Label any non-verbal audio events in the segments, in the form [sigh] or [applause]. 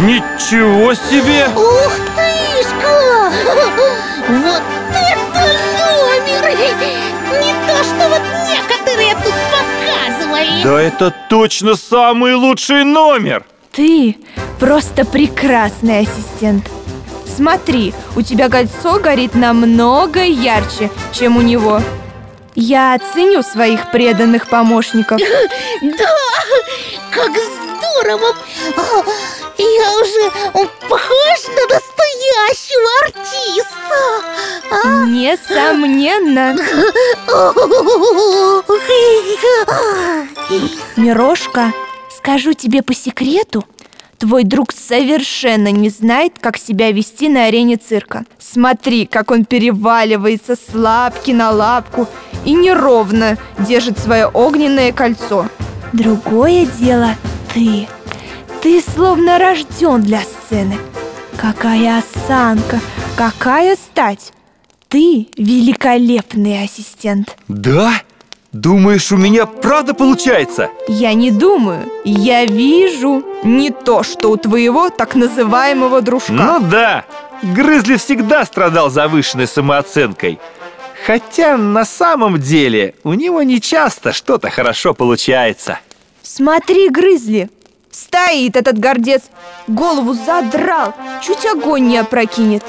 Ничего себе! Ух тышка! Вот это номер! Не то, что вот некоторые тут показывали Да это точно самый лучший номер! Ты просто прекрасный ассистент. Смотри, у тебя кольцо горит намного ярче, чем у него. Я оценю своих преданных помощников. [laughs] Да, как здорово! А, Я уже похож на настоящего артиста! А? Несомненно. [laughs] Мирошка, скажу тебе по секрету, твой друг совершенно не знает, как себя вести на арене цирка. Смотри, как он переваливается с лапки на лапку и неровно держит свое огненное кольцо. Другое дело ты. Ты словно рожден для сцены. Какая осанка, какая стать. Ты великолепный ассистент. Да? Думаешь, у меня правда получается? Я не думаю, я вижу не то, что у твоего так называемого дружка. Ну да, Грызли всегда страдал завышенной самооценкой. Хотя на самом деле у него не часто что-то хорошо получается. Смотри, Грызли, стоит этот гордец, голову задрал, чуть огонь не опрокинет.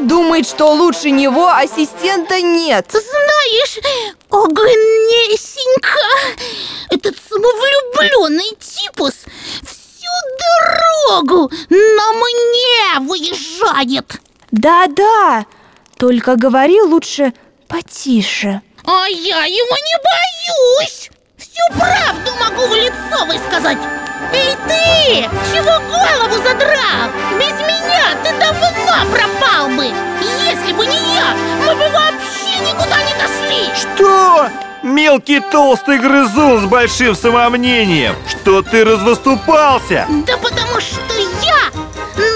Думает, что лучше него ассистента нет. Знаешь, Огнесенька, этот самовлюбленный типус всю дорогу на мне выезжает. Да-да, только говори лучше потише. А я его не боюсь. Всю правду могу в лицо высказать. Эй ты, чего голову задрал? Без меня ты давно пропал бы. Если бы не я, мы бы вообще никуда не дошли. Что? Мелкий толстый грызун с большим самомнением Что ты развыступался? Да потому что я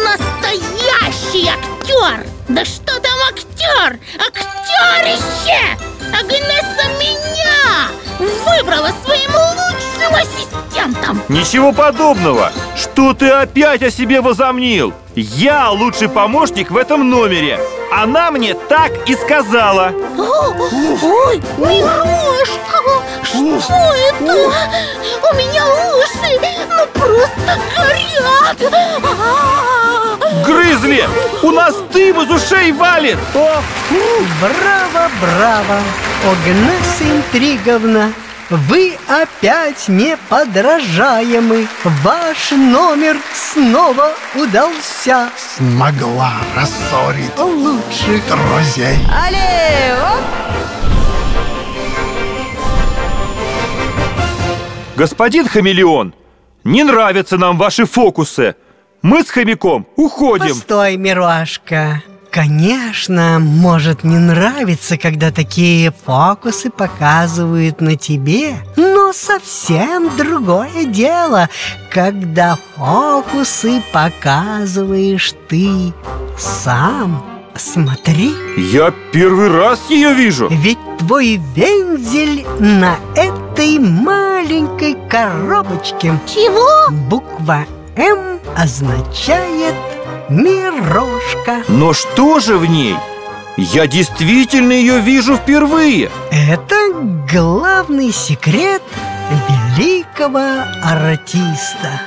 настоящий актер! Да что там актер? Актерище! Агнеса меня выбрала своим лучшим ассистентом! Ничего подобного! Что ты опять о себе возомнил? Я лучший помощник в этом номере Она мне так и сказала ой, Мирошка! Что это? У меня уши ну просто горят! Грызли! У нас дым из ушей валит! О, браво, браво! Огнеса Интриговна, вы опять неподражаемы. Ваш номер снова удался. Смогла рассорить Лучших друзей. Але, оп! Господин хамелеон, не нравятся нам ваши фокусы. Мы с хомяком уходим. Постой, Мирошка Конечно, может не нравиться, когда такие фокусы показывают на тебе Но совсем другое дело, когда фокусы показываешь ты сам. Смотри, Я первый раз ее вижу. Ведь твой вензель на этой маленькой коробочке. Чего? Буква М означает Мирошка. Но что же в ней? Я действительно ее вижу впервые. Это главный секрет великого артиста.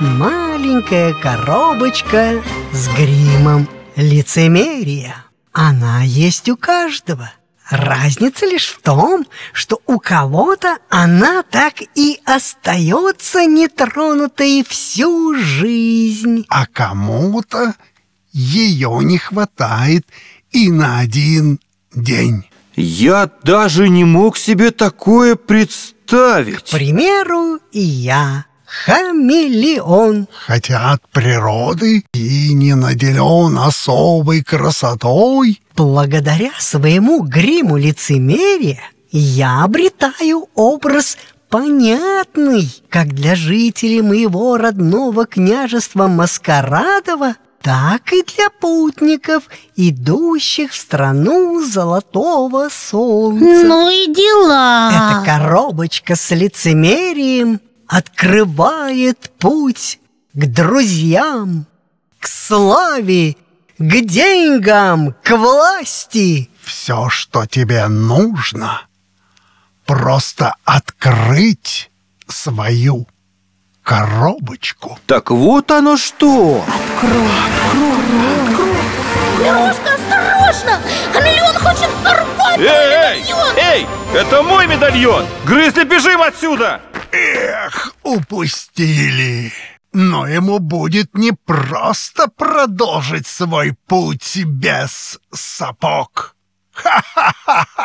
Маленькая коробочка с гримом лицемерия. Она есть у каждого Разница лишь в том, что у кого-то она так и остается нетронутой всю жизнь. А кому-то ее не хватает и на один день. Я даже не мог себе такое представить. К примеру, и я хамелеон Хотя от природы и не наделен особой красотой Благодаря своему гриму лицемерия я обретаю образ понятный как для жителей моего родного княжества Маскарадова, так и для путников, идущих в страну золотого солнца. Ну и дела. Эта коробочка с лицемерием открывает путь к друзьям. к славе, к деньгам, к власти. Все, что тебе нужно, просто открыть свою коробочку. Так вот оно что! Мирошка, осторожно! Хамелеон хочет сорвать Эй, эй, эй! Это мой медальон! Грызли, бежим отсюда! Эх, упустили. Но ему будет непросто продолжить свой путь без сапог. Ха-ха-ха-ха-ха!